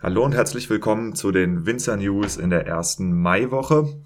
Hallo und herzlich willkommen zu den Winzer News in der ersten Maiwoche.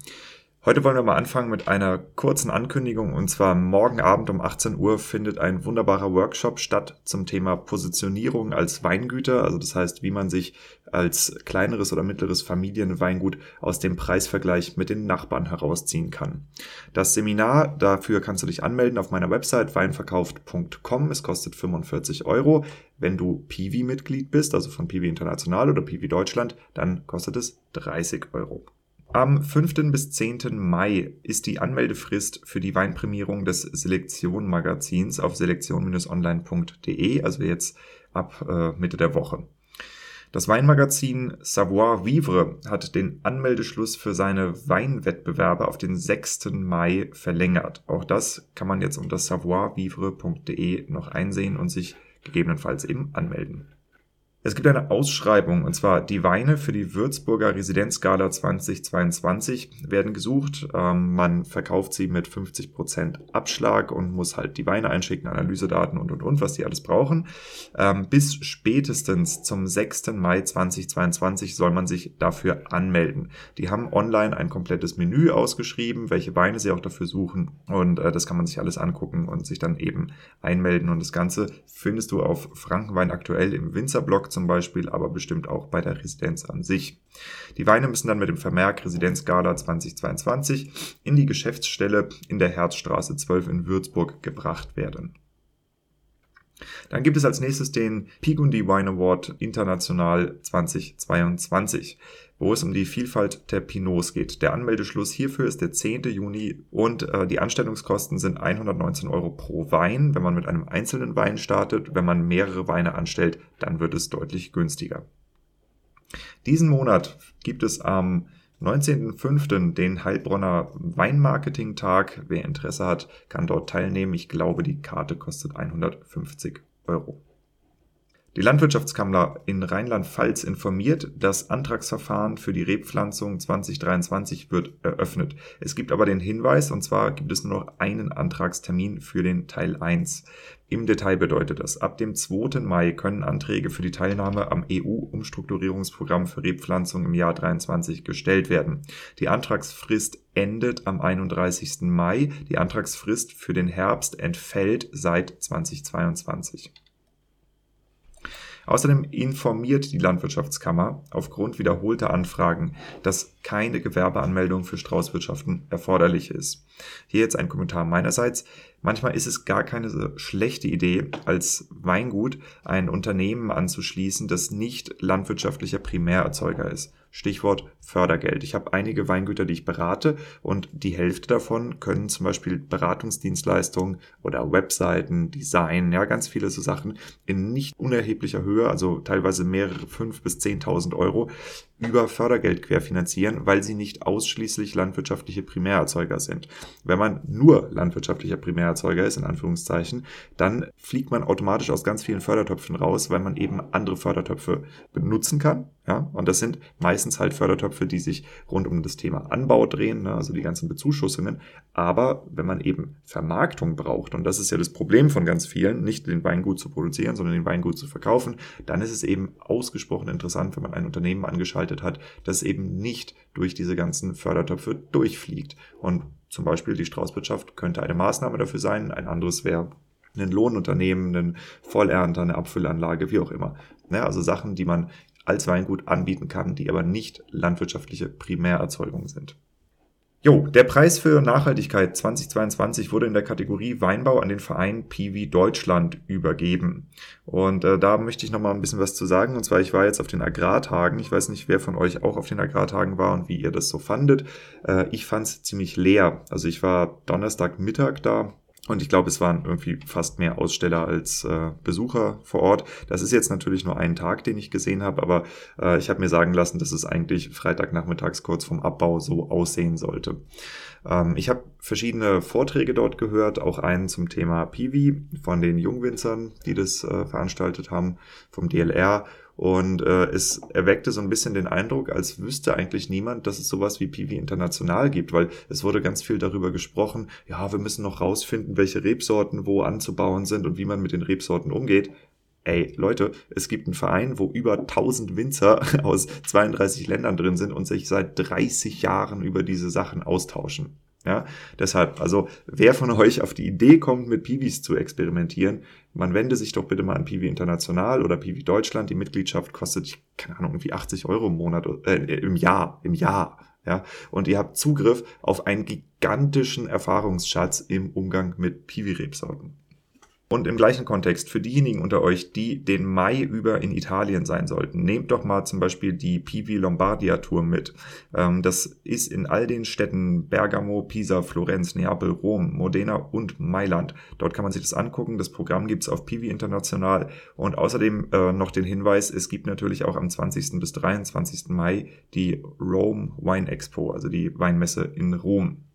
Heute wollen wir mal anfangen mit einer kurzen Ankündigung und zwar morgen Abend um 18 Uhr findet ein wunderbarer Workshop statt zum Thema Positionierung als Weingüter, also das heißt, wie man sich als kleineres oder mittleres Familienweingut aus dem Preisvergleich mit den Nachbarn herausziehen kann. Das Seminar, dafür kannst du dich anmelden auf meiner Website weinverkauft.com. Es kostet 45 Euro. Wenn du Piwi-Mitglied bist, also von Piwi International oder Piwi Deutschland, dann kostet es 30 Euro. Am 5. bis 10. Mai ist die Anmeldefrist für die Weinprämierung des Selektion-Magazins auf selektion-online.de, also jetzt ab äh, Mitte der Woche. Das Weinmagazin Savoir Vivre hat den Anmeldeschluss für seine Weinwettbewerbe auf den 6. Mai verlängert. Auch das kann man jetzt unter savoirvivre.de noch einsehen und sich gegebenenfalls eben anmelden. Es gibt eine Ausschreibung, und zwar die Weine für die Würzburger Residenzgala 2022 werden gesucht. Ähm, man verkauft sie mit 50 Prozent Abschlag und muss halt die Weine einschicken, Analysedaten und, und, und, was die alles brauchen. Ähm, bis spätestens zum 6. Mai 2022 soll man sich dafür anmelden. Die haben online ein komplettes Menü ausgeschrieben, welche Weine sie auch dafür suchen und äh, das kann man sich alles angucken und sich dann eben einmelden und das Ganze findest du auf Frankenwein aktuell im Winzerblog zum Beispiel, aber bestimmt auch bei der Residenz an sich. Die Weine müssen dann mit dem Vermerk Residenzgala 2022 in die Geschäftsstelle in der Herzstraße 12 in Würzburg gebracht werden. Dann gibt es als nächstes den Pigundi Wine Award International 2022, wo es um die Vielfalt der Pinots geht. Der Anmeldeschluss hierfür ist der 10. Juni und äh, die Anstellungskosten sind 119 Euro pro Wein, wenn man mit einem einzelnen Wein startet. Wenn man mehrere Weine anstellt, dann wird es deutlich günstiger. Diesen Monat gibt es am 19.05. den Heilbronner Weinmarketing-Tag. Wer Interesse hat, kann dort teilnehmen. Ich glaube, die Karte kostet 150 Euro. Die Landwirtschaftskammer in Rheinland-Pfalz informiert, das Antragsverfahren für die Rebpflanzung 2023 wird eröffnet. Es gibt aber den Hinweis, und zwar gibt es nur noch einen Antragstermin für den Teil 1. Im Detail bedeutet das, ab dem 2. Mai können Anträge für die Teilnahme am EU-Umstrukturierungsprogramm für Rebpflanzung im Jahr 2023 gestellt werden. Die Antragsfrist endet am 31. Mai. Die Antragsfrist für den Herbst entfällt seit 2022. Außerdem informiert die Landwirtschaftskammer aufgrund wiederholter Anfragen, dass keine Gewerbeanmeldung für Straußwirtschaften erforderlich ist. Hier jetzt ein Kommentar meinerseits. Manchmal ist es gar keine so schlechte Idee, als Weingut ein Unternehmen anzuschließen, das nicht landwirtschaftlicher Primärerzeuger ist. Stichwort Fördergeld. Ich habe einige Weingüter, die ich berate und die Hälfte davon können zum Beispiel Beratungsdienstleistungen oder Webseiten, Design, ja, ganz viele so Sachen in nicht unerheblicher Höhe, also teilweise mehrere fünf bis zehntausend Euro über Fördergeld querfinanzieren, weil sie nicht ausschließlich landwirtschaftliche Primärerzeuger sind. Wenn man nur landwirtschaftlicher Primärerzeuger ist, in Anführungszeichen, dann fliegt man automatisch aus ganz vielen Fördertöpfen raus, weil man eben andere Fördertöpfe benutzen kann. Ja, und das sind meistens halt Fördertöpfe, die sich rund um das Thema Anbau drehen, ne, also die ganzen Bezuschussungen. Aber wenn man eben Vermarktung braucht, und das ist ja das Problem von ganz vielen, nicht den Weingut zu produzieren, sondern den Weingut zu verkaufen, dann ist es eben ausgesprochen interessant, wenn man ein Unternehmen angeschaltet hat, das eben nicht durch diese ganzen Fördertöpfe durchfliegt. Und zum Beispiel die Straußwirtschaft könnte eine Maßnahme dafür sein, ein anderes wäre ein Lohnunternehmen, ein Vollernter, eine Abfüllanlage, wie auch immer. Ja, also Sachen, die man als Weingut anbieten kann, die aber nicht landwirtschaftliche Primärerzeugung sind. Jo, der Preis für Nachhaltigkeit 2022 wurde in der Kategorie Weinbau an den Verein Piwi Deutschland übergeben. Und äh, da möchte ich noch mal ein bisschen was zu sagen. Und zwar, ich war jetzt auf den Agrartagen. Ich weiß nicht, wer von euch auch auf den Agrartagen war und wie ihr das so fandet. Äh, ich fand es ziemlich leer. Also ich war Donnerstagmittag da und ich glaube, es waren irgendwie fast mehr Aussteller als äh, Besucher vor Ort. Das ist jetzt natürlich nur ein Tag, den ich gesehen habe, aber äh, ich habe mir sagen lassen, dass es eigentlich Freitagnachmittags kurz vom Abbau so aussehen sollte. Ähm, ich habe verschiedene Vorträge dort gehört, auch einen zum Thema Piwi von den Jungwinzern, die das äh, veranstaltet haben, vom DLR und äh, es erweckte so ein bisschen den Eindruck, als wüsste eigentlich niemand, dass es sowas wie Piwi International gibt, weil es wurde ganz viel darüber gesprochen, ja, wir müssen noch rausfinden, welche Rebsorten wo anzubauen sind und wie man mit den Rebsorten umgeht. ey Leute, es gibt einen Verein, wo über 1000 Winzer aus 32 Ländern drin sind und sich seit 30 Jahren über diese Sachen austauschen. Ja, deshalb, also wer von euch auf die Idee kommt, mit Piwis zu experimentieren, man wende sich doch bitte mal an Piwi International oder Piwi Deutschland. Die Mitgliedschaft kostet, keine Ahnung, irgendwie 80 Euro im Monat, äh, im Jahr, im Jahr. Ja, und ihr habt Zugriff auf einen gigantischen Erfahrungsschatz im Umgang mit Piwi-Rebsorten. Und im gleichen Kontext, für diejenigen unter euch, die den Mai über in Italien sein sollten, nehmt doch mal zum Beispiel die Pivi Lombardia Tour mit. Ähm, das ist in all den Städten Bergamo, Pisa, Florenz, Neapel, Rom, Modena und Mailand. Dort kann man sich das angucken. Das Programm gibt's auf Pivi International. Und außerdem äh, noch den Hinweis, es gibt natürlich auch am 20. bis 23. Mai die Rome Wine Expo, also die Weinmesse in Rom.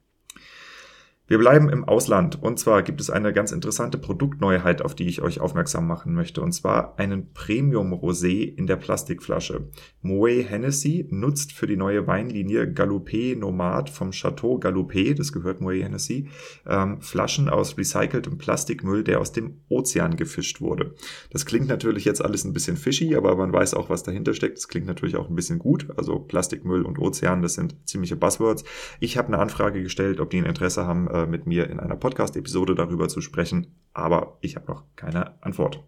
Wir bleiben im Ausland und zwar gibt es eine ganz interessante Produktneuheit, auf die ich euch aufmerksam machen möchte und zwar einen Premium Rosé in der Plastikflasche. Moët Hennessy nutzt für die neue Weinlinie Galoupé Nomad vom Chateau Galoupé, das gehört Moët Hennessy, ähm, Flaschen aus recyceltem Plastikmüll, der aus dem Ozean gefischt wurde. Das klingt natürlich jetzt alles ein bisschen fishy, aber man weiß auch, was dahinter steckt. Das klingt natürlich auch ein bisschen gut. Also Plastikmüll und Ozean, das sind ziemliche Buzzwords. Ich habe eine Anfrage gestellt, ob die ein Interesse haben, mit mir in einer Podcast-Episode darüber zu sprechen, aber ich habe noch keine Antwort.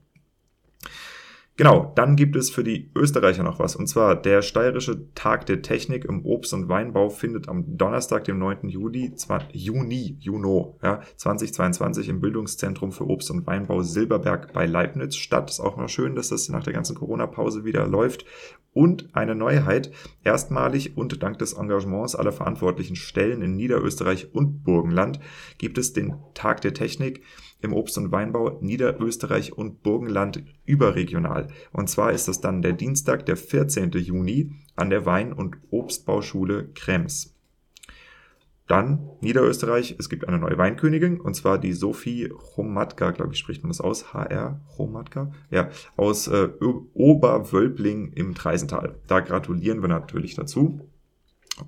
Genau, dann gibt es für die Österreicher noch was. Und zwar der Steirische Tag der Technik im Obst- und Weinbau findet am Donnerstag, dem 9. Juli, Juni, Juno, ja, 2022 im Bildungszentrum für Obst- und Weinbau Silberberg bei Leibniz statt. Ist auch mal schön, dass das nach der ganzen Corona-Pause wieder läuft. Und eine Neuheit, erstmalig und dank des Engagements aller verantwortlichen Stellen in Niederösterreich und Burgenland gibt es den Tag der Technik im Obst- und Weinbau Niederösterreich und Burgenland überregional. Und zwar ist das dann der Dienstag, der 14. Juni an der Wein- und Obstbauschule Krems. Dann Niederösterreich, es gibt eine neue Weinkönigin, und zwar die Sophie Chomatka, glaube ich, spricht man das aus, HR Chomatka, ja, aus äh, Oberwölbling im Treisental. Da gratulieren wir natürlich dazu.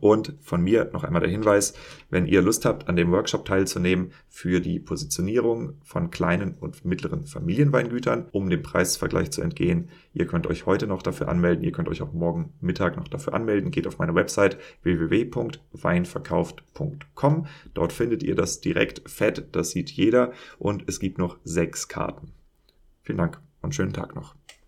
Und von mir noch einmal der Hinweis, wenn ihr Lust habt, an dem Workshop teilzunehmen für die Positionierung von kleinen und mittleren Familienweingütern, um dem Preisvergleich zu entgehen. Ihr könnt euch heute noch dafür anmelden, ihr könnt euch auch morgen Mittag noch dafür anmelden. Geht auf meine Website www.weinverkauft.com. Dort findet ihr das direkt fett, das sieht jeder und es gibt noch sechs Karten. Vielen Dank und schönen Tag noch.